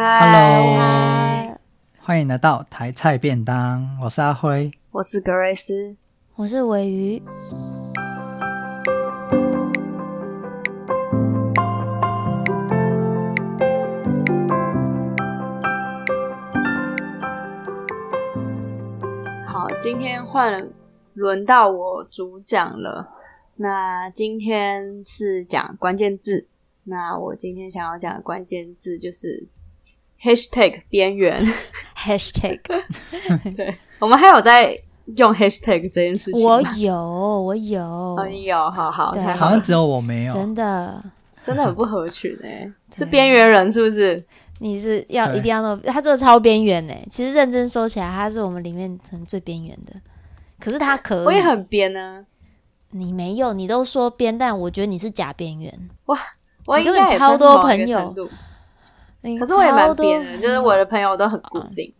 Hello，欢迎来到台菜便当。我是阿辉，我是格瑞斯，我是尾鱼。好，今天换轮到我主讲了。那今天是讲关键字。那我今天想要讲的关键字就是 hashtag 边缘。Hashtag。对，我们还有在用 hashtag 这件事情？我有，我有，哦，你有，好好，好，像只有我没有，真的，真的很不合群哎，是边缘人是不是？你是要一定要弄，他这个超边缘哎，其实认真说起来，他是我们里面成最边缘的，可是他可以，我也很边呢。你没有，你都说边，但我觉得你是假边缘。哇！我应该超多朋友，可是我也蛮边的，就是我的朋友都很固定。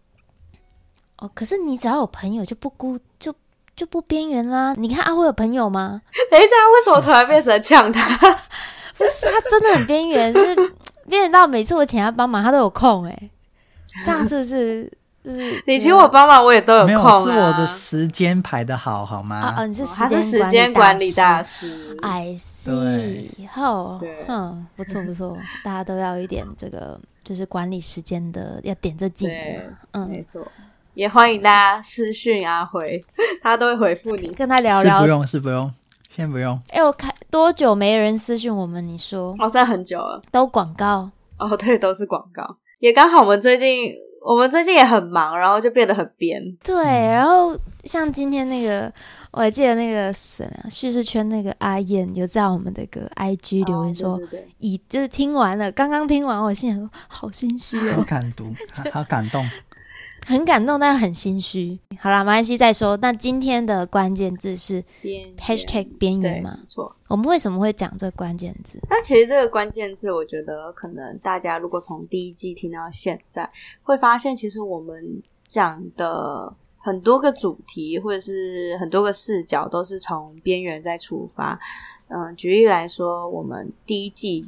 哦，可是你只要有朋友就不孤就就不边缘啦。你看阿辉有朋友吗？等一下，为什么突然变成呛他？不是，他真的很边缘，是 边缘到每次我请他帮忙，他都有空哎。这样是不是？你请我帮忙，我也都有空啊。是我的时间排的好，好吗？哦，你是他是时间管理大师。I see，好，嗯，不错不错，大家都要一点这个，就是管理时间的，要点这技能。嗯，没错，也欢迎大家私讯阿辉，他都会回复你，跟他聊聊。是不用，是不用，先不用。哎，我看多久没人私讯我们？你说？哦，在很久了。都广告。哦，对，都是广告。也刚好我们最近。我们最近也很忙，然后就变得很编。对，然后像今天那个，我还记得那个什么叙事圈那个阿燕，有在我们的个 IG 留言说，已、哦、就是听完了，刚刚听完，我心想说好心虚哦，好感动，好感动。很感动，但很心虚。好啦，没关系，再说。那今天的关键字是 hashtag 边缘嘛？没错。我们为什么会讲这个关键字？那其实这个关键字，我觉得可能大家如果从第一季听到现在，会发现其实我们讲的很多个主题，或者是很多个视角，都是从边缘在出发。嗯、呃，举例来说，我们第一季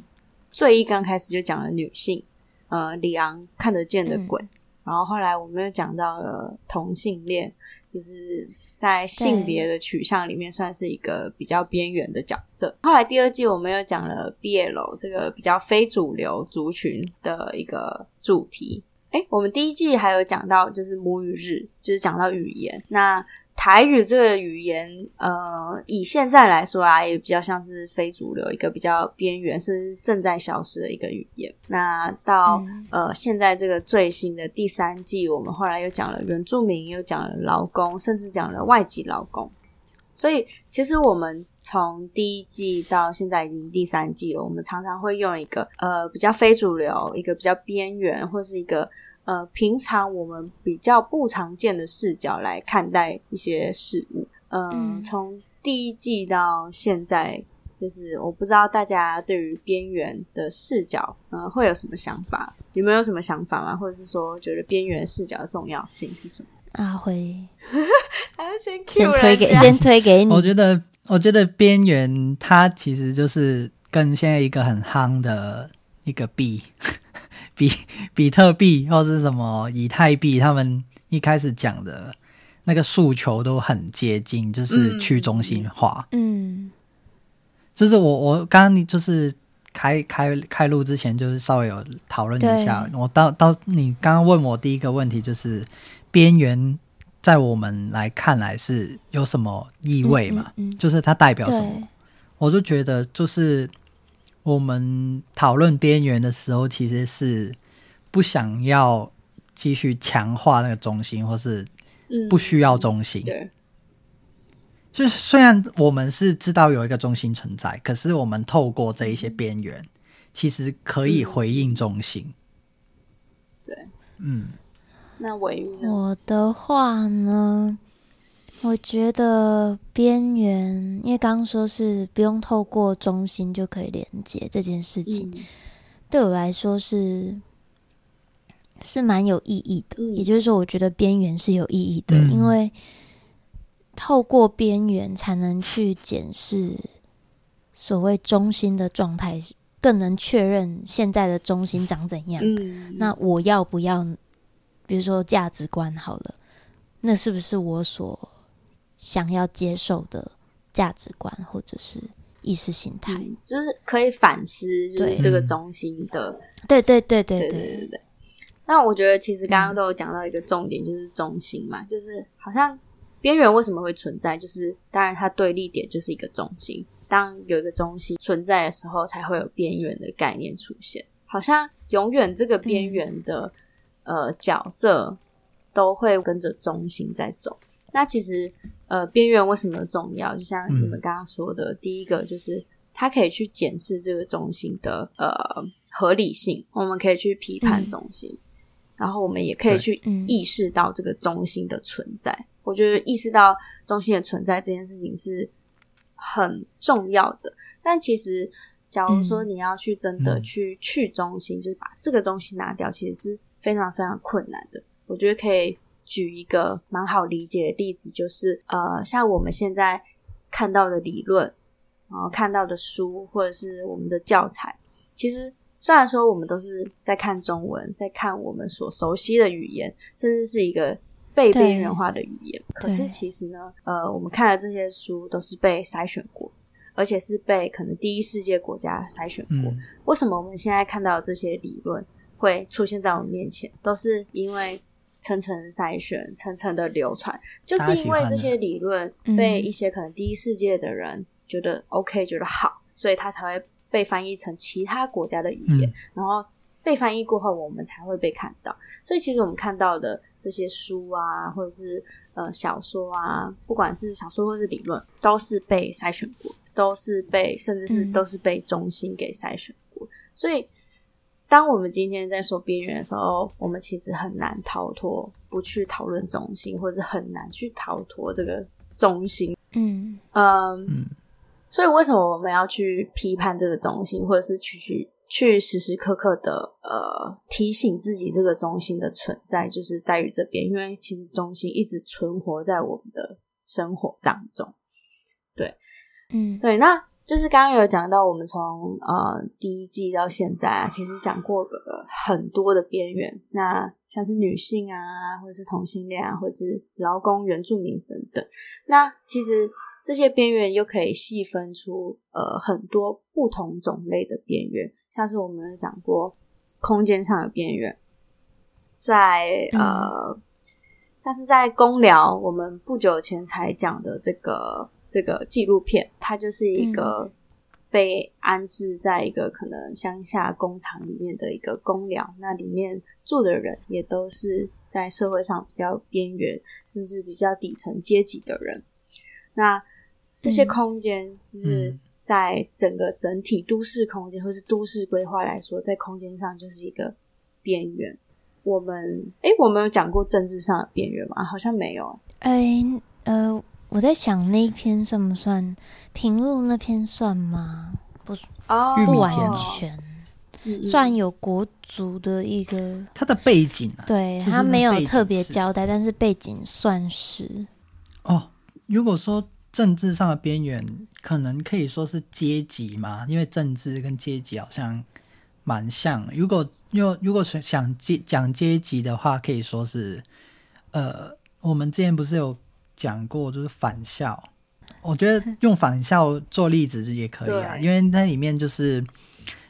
最一刚开始就讲了女性，呃，李昂看得见的鬼。嗯然后后来我们又讲到了同性恋，就是在性别的取向里面算是一个比较边缘的角色。后来第二季我们又讲了 BL 这个比较非主流族群的一个主题。哎，我们第一季还有讲到就是母语日，就是讲到语言。那台语这个语言，呃，以现在来说啊，也比较像是非主流，一个比较边缘，是正在消失的一个语言。那到、嗯、呃现在这个最新的第三季，我们后来又讲了原住民，又讲了劳工，甚至讲了外籍劳工。所以，其实我们从第一季到现在已经第三季了，我们常常会用一个呃比较非主流，一个比较边缘，或是一个。呃，平常我们比较不常见的视角来看待一些事物。呃、嗯，从第一季到现在，就是我不知道大家对于边缘的视角，呃，会有什么想法？有没有什么想法吗？或者是说，觉得边缘视角的重要性是什么？阿辉，还要先先推给先推给你。我觉得，我觉得边缘它其实就是跟现在一个很夯的一个币。比 比特币或是什么以太币，他们一开始讲的那个诉求都很接近，就是去中心化。嗯，就是我我刚刚就是开开开录之前，就是稍微有讨论一下。我到到你刚刚问我第一个问题，就是边缘在我们来看来是有什么意味嘛？嗯嗯嗯，就是它代表什么？我就觉得就是。我们讨论边缘的时候，其实是不想要继续强化那个中心，或是不需要中心。嗯、对，就是虽然我们是知道有一个中心存在，可是我们透过这一些边缘，其实可以回应中心。对，嗯，那我我的话呢？我觉得边缘，因为刚刚说是不用透过中心就可以连接这件事情，嗯、对我来说是是蛮有意义的。嗯、也就是说，我觉得边缘是有意义的，嗯、因为透过边缘才能去检视所谓中心的状态更能确认现在的中心长怎样。嗯，那我要不要，比如说价值观好了，那是不是我所想要接受的价值观，或者是意识形态？嗯，就是可以反思，就是这个中心的。对对对对对对对对对。那我觉得其实刚刚都有讲到一个重点，就是中心嘛，就是好像边缘为什么会存在，就是当然它对立点就是一个中心。当有一个中心存在的时候，才会有边缘的概念出现。好像永远这个边缘的、嗯、呃角色都会跟着中心在走。那其实呃边缘为什么重要？就像你们刚刚说的，嗯、第一个就是它可以去检视这个中心的呃合理性，我们可以去批判中心。嗯然后我们也可以去意识到这个中心的存在。嗯、我觉得意识到中心的存在这件事情是很重要的。但其实，假如说你要去真的去去中心，嗯、就是把这个中心拿掉，其实是非常非常困难的。我觉得可以举一个蛮好理解的例子，就是呃，像我们现在看到的理论，然后看到的书或者是我们的教材，其实。虽然说我们都是在看中文，在看我们所熟悉的语言，甚至是一个被边缘化的语言，可是其实呢，呃，我们看的这些书都是被筛选过，而且是被可能第一世界国家筛选过。嗯。为什么我们现在看到的这些理论会出现在我们面前，都是因为层层筛选、层层的流传，就是因为这些理论被一些可能第一世界的人觉得 OK，觉得好，所以他才会。被翻译成其他国家的语言，嗯、然后被翻译过后，我们才会被看到。所以，其实我们看到的这些书啊，或者是呃小说啊，不管是小说或是理论，都是被筛选过，都是被甚至是都是被中心给筛选过。嗯、所以，当我们今天在说边缘的时候，我们其实很难逃脱不去讨论中心，或者是很难去逃脱这个中心。嗯嗯。嗯所以，为什么我们要去批判这个中心，或者是去去去时时刻刻的呃提醒自己这个中心的存在，就是在于这边，因为其实中心一直存活在我们的生活当中。对，嗯，对，那就是刚刚有讲到，我们从呃第一季到现在啊，其实讲过个很多的边缘，那像是女性啊，或者是同性恋啊，或者是劳工、原住民等等，那其实。这些边缘又可以细分出呃很多不同种类的边缘，像是我们讲过空间上的边缘，在呃像是在公聊，我们不久前才讲的这个这个纪录片，它就是一个被安置在一个可能乡下工厂里面的一个公聊，那里面住的人也都是在社会上比较边缘，甚至比较底层阶级的人，那。这些空间就是在整个整体都市空间，或是都市规划来说，在空间上就是一个边缘。我们哎，我们有讲过政治上的边缘吗？好像没有。哎，呃，我在想那一篇算不算？平路那篇算吗？不，哦，不完全。算有国足的一个，它的背景啊，对，他没有特别交代，但是背景算是。哦，如果说。政治上的边缘，可能可以说是阶级嘛，因为政治跟阶级好像蛮像。如果又如果想阶讲阶级的话，可以说是，呃，我们之前不是有讲过，就是返校。我觉得用返校做例子也可以啊，因为那里面就是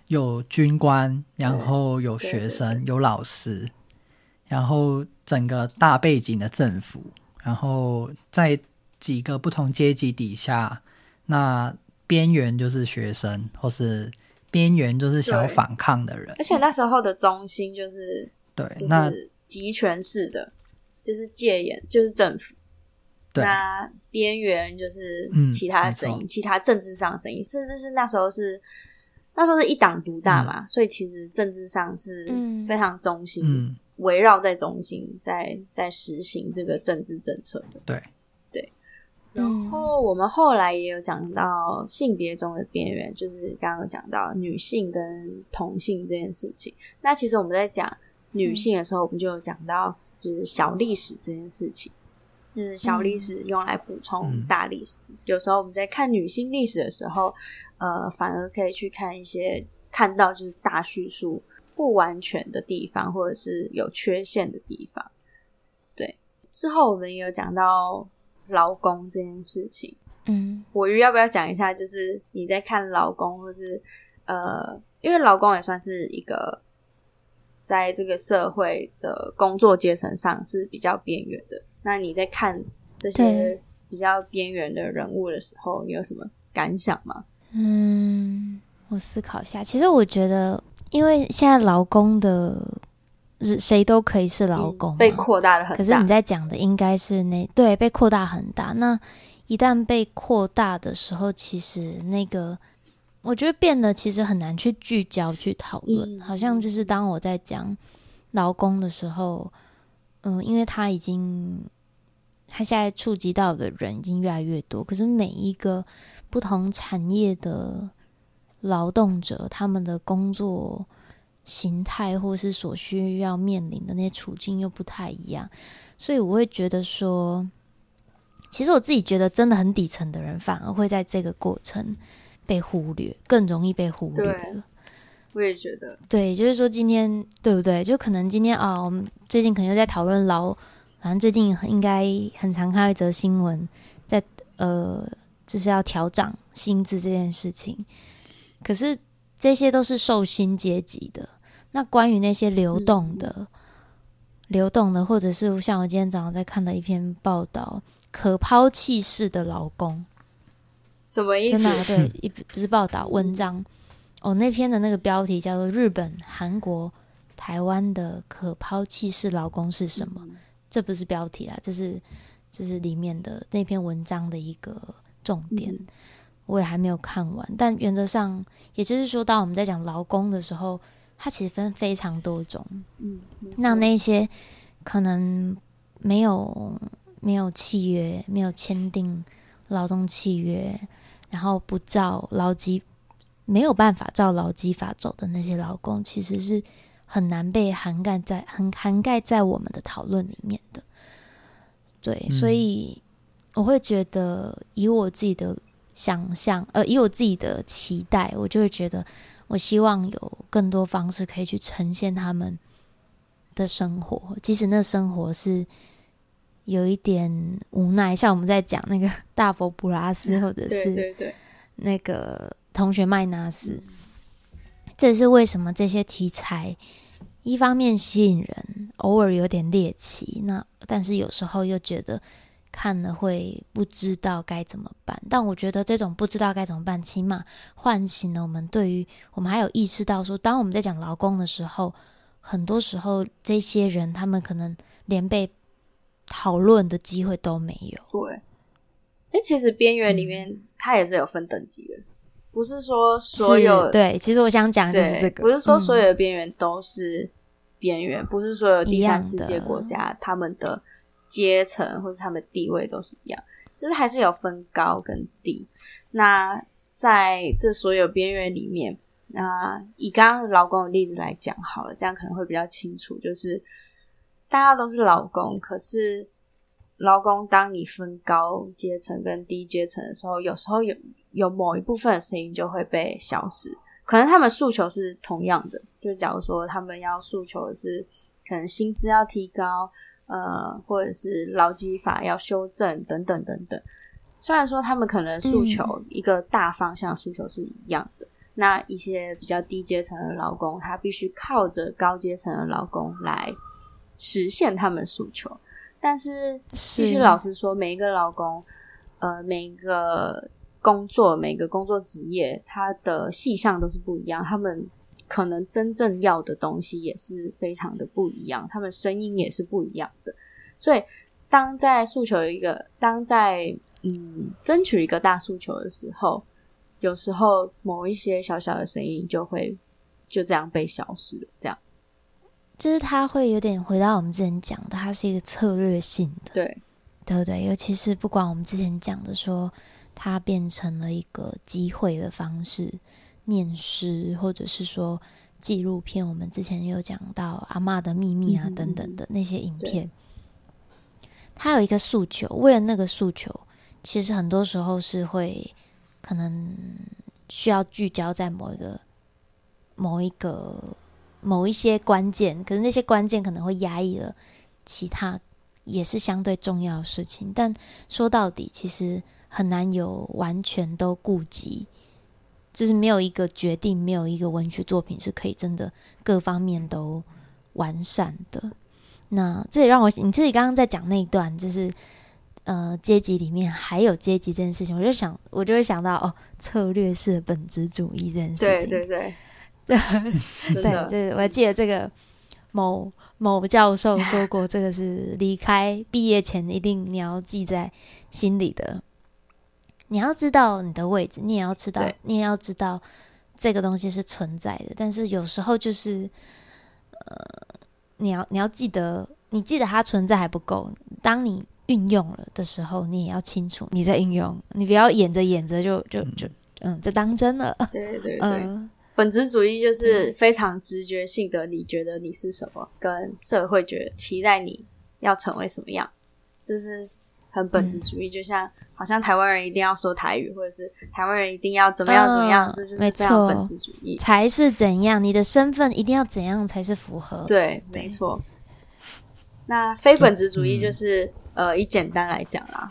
有军官，然后有学生，有老师，然后整个大背景的政府，然后在。几个不同阶级底下，那边缘就是学生，或是边缘就是想反抗的人。而且那时候的中心就是对，就是集权式的，就是戒严，就是政府。对，那边缘就是其他的声音，嗯、其他政治上的声音，甚至是那时候是那时候是一党独大嘛，嗯、所以其实政治上是非常中心，围绕、嗯、在中心，在在实行这个政治政策的。对。然后我们后来也有讲到性别中的边缘，就是刚刚有讲到女性跟同性这件事情。那其实我们在讲女性的时候，我们就有讲到就是小历史这件事情，就是小历史用来补充大历史。有时候我们在看女性历史的时候，呃，反而可以去看一些看到就是大叙述不完全的地方，或者是有缺陷的地方。对，之后我们也有讲到劳工这件事情。嗯，我要不要讲一下？就是你在看劳工，或是呃，因为劳工也算是一个在这个社会的工作阶层上是比较边缘的。那你在看这些比较边缘的人物的时候，你有什么感想吗？嗯，我思考一下。其实我觉得，因为现在劳工的谁都可以是劳工，被扩大了很大。可是你在讲的应该是那对被扩大很大。那一旦被扩大的时候，其实那个我觉得变得其实很难去聚焦去讨论。嗯，好像就是当我在讲劳工的时候，嗯，因为他已经他现在触及到的人已经越来越多，可是每一个不同产业的劳动者，他们的工作形态或是所需要面临的那些处境又不太一样，所以我会觉得说。其实我自己觉得，真的很底层的人，反而会在这个过程被忽略，更容易被忽略了。我也觉得，对，就是说今天对不对？就可能今天啊，我们最近可能又在讨论劳，反正最近应该很常看到一则新闻，在呃，就是要调涨薪资这件事情。可是这些都是受薪阶级的。那关于那些流动的、嗯、流动的，或者是像我今天早上在看的一篇报道。可抛弃式的劳工，什么意思？真的、啊、对，一不是报道文章哦。那篇的那个标题叫做《日本、韩国、台湾的可抛弃式劳工是什么》？嗯、这不是标题啦，这是这是里面的那篇文章的一个重点。嗯、我也还没有看完，但原则上，也就是说，当我们在讲劳工的时候，它其实分非常多种。嗯，那那些可能没有。没有契约，没有签订劳动契约，然后不照劳基，没有办法照劳基法走的那些劳工，其实是很难被涵盖在很涵盖在我们的讨论里面的。对，嗯、所以我会觉得，以我自己的想象，呃，以我自己的期待，我就会觉得，我希望有更多方式可以去呈现他们的生活，即使那生活是。有一点无奈，像我们在讲那个 大佛普拉斯，或者是那个同学麦纳斯，这是为什么这些题材一方面吸引人，偶尔有点猎奇，那但是有时候又觉得看了会不知道该怎么办。但我觉得这种不知道该怎么办，起码唤醒了我们对于我们还有意识到说，当我们在讲劳工的时候，很多时候这些人他们可能连被讨论的机会都没有。对，哎，其实边缘里面它也是有分等级的，不是说所有。对，其实我想讲就是这个，不是说所有的边缘都是边缘，嗯、不是所有第三世界国家他们的阶层或者他们地位都是一样，就是还是有分高跟低。那在这所有边缘里面，那以刚刚劳工的例子来讲好了，这样可能会比较清楚，就是。大家都是劳工，可是劳工，当你分高阶层跟低阶层的时候，有时候有有某一部分的声音就会被消失。可能他们诉求是同样的，就假如说他们要诉求的是可能薪资要提高，呃，或者是劳基法要修正等等等等。虽然说他们可能诉求一个大方向诉求是一样的，嗯、那一些比较低阶层的劳工，他必须靠着高阶层的劳工来。实现他们诉求，但是必须老实说，每一个劳工，呃，每一个工作，每个工作职业，它的细项都是不一样，他们可能真正要的东西也是非常的不一样，他们声音也是不一样的。所以，当在诉求一个，当在嗯争取一个大诉求的时候，有时候某一些小小的声音就会就这样被消失了，这样子。就是它会有点回到我们之前讲的，它是一个策略性的，对，对不对？尤其是不管我们之前讲的说，它变成了一个机会的方式，念诗，或者是说纪录片，我们之前有讲到《阿妈的秘密》啊等等的那些影片，它有一个诉求，为了那个诉求，其实很多时候是会可能需要聚焦在某一个。某一个某一些关键，可是那些关键可能会压抑了其他也是相对重要的事情。但说到底，其实很难有完全都顾及，就是没有一个决定，没有一个文学作品是可以真的各方面都完善的。那这也让我，你自己刚刚在讲那一段，就是。呃，阶级里面还有阶级这件事情，我就想，我就会想到哦，策略式的本质主义这件事情。对对对，对，这我还记得这个某某教授说过，这个是离开毕业前一定你要记在心里的。你要知道你的位置，你也要知道，你也要知道这个东西是存在的。但是有时候就是，呃，你要你要记得，你记得它存在还不够，当你。运用了的时候，你也要清楚你在运用，你不要演着演着就就就嗯，就当真了。对对对，嗯、本质主义就是非常直觉性的，你觉得你是什么，跟社会觉得期待你要成为什么样子，这是很本质主义。嗯、就像好像台湾人一定要说台语，或者是台湾人一定要怎么样怎么样，嗯、这就是非常本质主义。才是怎样，你的身份一定要怎样才是符合？对，对没错。那非本质主义就是。嗯呃，以简单来讲啦，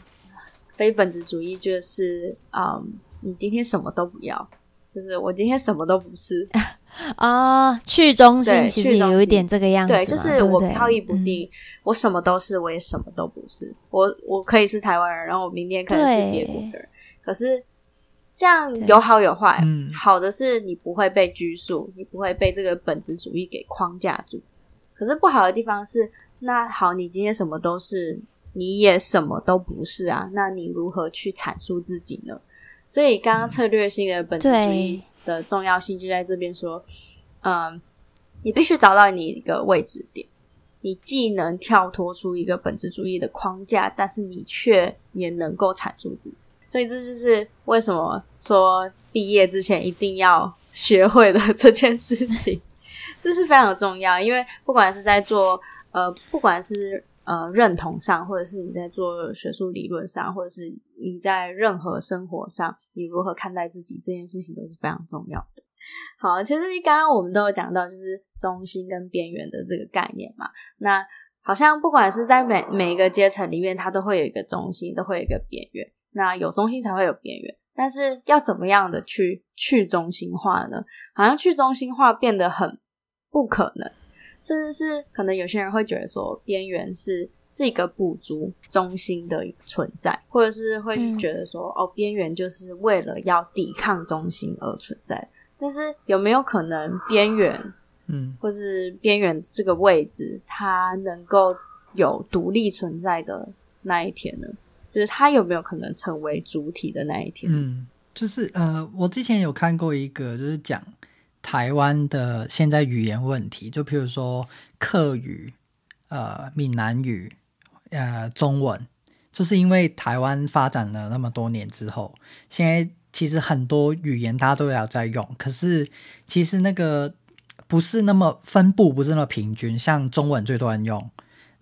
非本质主义就是，嗯，你今天什么都不要，就是我今天什么都不是 啊，去中心其实有一点这个样子，对，就是我飘逸不定，嗯、我什么都是，我也什么都不是，我我可以是台湾人，然后我明天可能是别国的人，可是这样有好有坏，嗯，好的是你不会被拘束，你不会被这个本质主义给框架住，可是不好的地方是，那好，你今天什么都是。你也什么都不是啊，那你如何去阐述自己呢？所以刚刚策略性的本质主义的重要性就在这边说，嗯，你必须找到你一个位置点，你既能跳脱出一个本质主义的框架，但是你却也能够阐述自己。所以这就是为什么说毕业之前一定要学会的这件事情，这是非常重要，因为不管是在做呃，不管是。呃，认同上，或者是你在做学术理论上，或者是你在任何生活上，你如何看待自己这件事情都是非常重要的。好，其实刚刚我们都有讲到，就是中心跟边缘的这个概念嘛。那好像不管是在每每一个阶层里面，它都会有一个中心，都会有一个边缘。那有中心才会有边缘，但是要怎么样的去去中心化呢？好像去中心化变得很不可能。甚至是可能有些人会觉得说，边缘是是一个补足中心的存在，或者是会觉得说，嗯、哦，边缘就是为了要抵抗中心而存在。但是有没有可能边缘，嗯，或是边缘这个位置，它能够有独立存在的那一天呢？就是它有没有可能成为主体的那一天？嗯，就是呃，我之前有看过一个，就是讲。台湾的现在语言问题，就譬如说客语、呃闽南语、呃中文，就是因为台湾发展了那么多年之后，现在其实很多语言大家都要在用，可是其实那个不是那么分布，不是那么平均。像中文最多人用，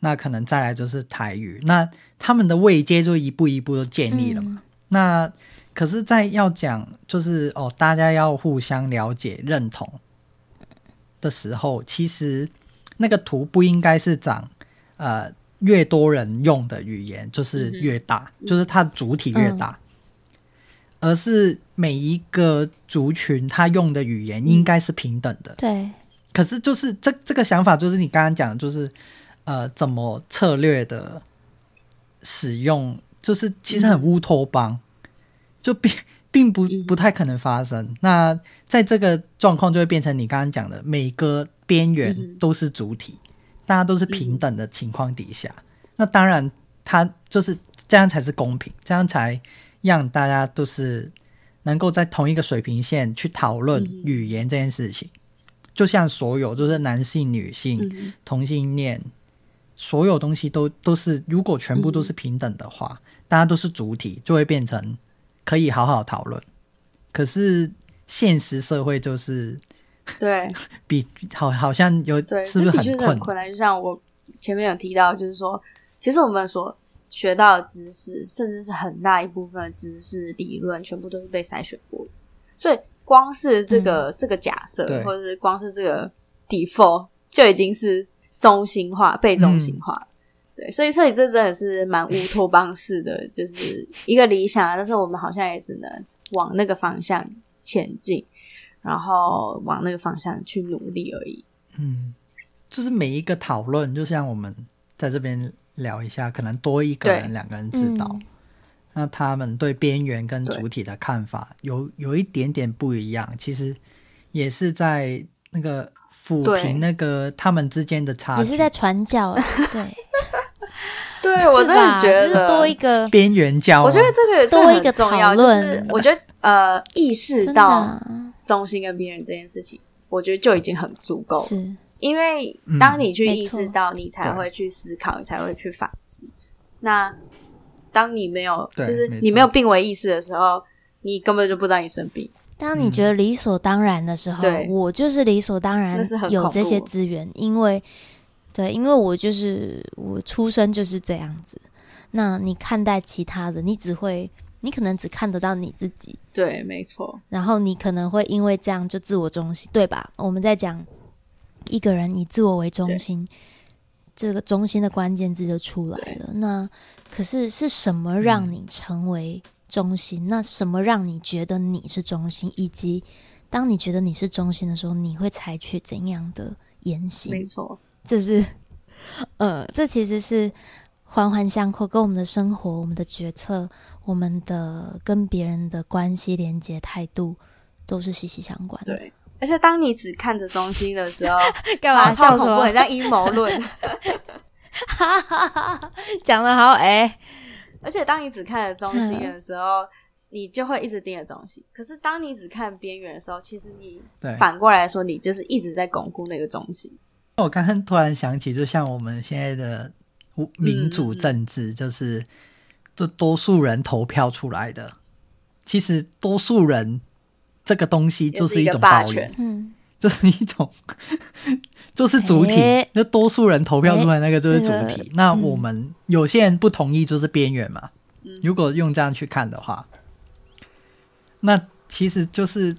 那可能再来就是台语，那他们的位阶就一步一步都建立了嘛。嗯、那可是，在要讲就是哦，大家要互相了解、认同的时候，其实那个图不应该是长呃越多人用的语言就是越大，嗯、就是它主体越大，嗯、而是每一个族群他用的语言应该是平等的。对。可是就是这这个想法，就是你刚刚讲，就是呃怎么策略的使用，就是其实很乌托邦。嗯就并并不不太可能发生。那在这个状况，就会变成你刚刚讲的，每个边缘都是主体，大家都是平等的情况底下，那当然，它就是这样才是公平，这样才让大家都是能够在同一个水平线去讨论语言这件事情。就像所有，就是男性、女性、同性恋，所有东西都都是，如果全部都是平等的话，大家都是主体，就会变成。可以好好讨论，可是现实社会就是对 比好好像有对是不是很困困难？就像我前面有提到，就是说，其实我们所学到的知识，甚至是很大一部分的知识理论，全部都是被筛选过的。所以光是这个、嗯、这个假设，或者是光是这个 default 就已经是中心化、被中心化。嗯、对，所以所以这真的是蛮乌托邦式的，就是一个理想，但是我们好像也只能往那个方向前进，然后往那个方向去努力而已。嗯，就是每一个讨论，就像我们在这边聊一下，可能多一个人、两个人知道。嗯那他们对边缘跟主体的看法有有一点点不一样，其实也是在那个抚平那个他们之间的差距，也是在传教。对，对我真的觉得、就是、多一个边缘教，我觉得这个多一个重要、就是。我觉得呃，意识到中心跟边缘这件事情，我觉得就已经很足够了。是，因为当你去意识到，你才会去思考，你才会去反思。那当你没有，就是你没有病危意识的时候，你根本就不知道你生病。当你觉得理所当然的时候，嗯、我就是理所当然有这些资源，因为对，因为我就是我出生就是这样子。那你看待其他的，你只会，你可能只看得到你自己。对，没错。然后你可能会因为这样就自我中心，对吧？我们在讲一个人以自我为中心，这个中心的关键字就出来了。那可是是什么让你成为中心？嗯、那什么让你觉得你是中心？以及当你觉得你是中心的时候，你会采取怎样的言行？没错，这是 呃，这其实是环环相扣，跟我们的生活、我们的决策、我们的跟别人的关系连接态度都是息息相关的。对，而且当你只看着中心的时候，干嘛笑什么？很像阴谋论。哈哈哈，讲的好哎、欸！而且当你只看着中心的时候，嗯、你就会一直盯着中心。可是当你只看边缘的时候，其实你反过来说，你就是一直在巩固那个中心。我刚刚突然想起，就像我们现在的民主政治，就是就多数人投票出来的。其实多数人这个东西就是一种霸权，嗯。就是一种，就是主体，那、欸、多数人投票出来那个就是主体。那我们有些人不同意，就是边缘嘛、嗯。如果用这样去看的话，那其实就是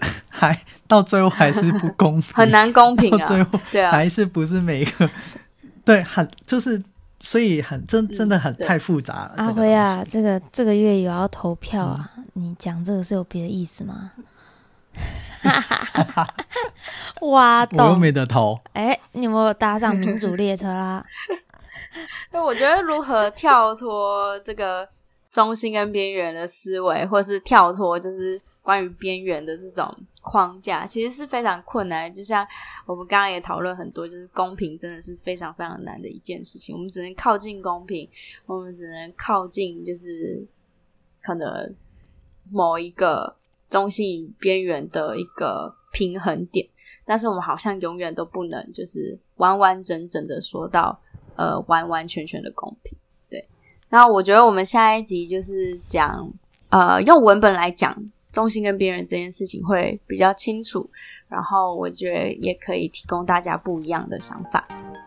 还到最后还是不公平，很难公平啊。最后对啊，还是不是每一个对，很就是所以很真真的很太复杂了。阿辉啊，这个这个月有要投票啊？嗯、你讲这个是有别的意思吗？哈哈哈！哇，我又没得投。哎、欸，你有没有搭上民主列车啦？那我觉得如何跳脱这个中心跟边缘的思维，或是跳脱就是关于边缘的这种框架，其实是非常困难。就像我们刚刚也讨论很多，就是公平真的是非常非常难的一件事情。我们只能靠近公平，我们只能靠近，就是可能某一个。中性边缘的一个平衡点，但是我们好像永远都不能就是完完整整的说到呃完完全全的公平。对，那我觉得我们下一集就是讲呃用文本来讲中心跟边缘这件事情会比较清楚，然后我觉得也可以提供大家不一样的想法。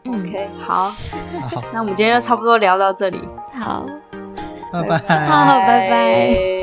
嗯、OK，好，那我们今天就差不多聊到这里。好，拜拜，好，拜拜。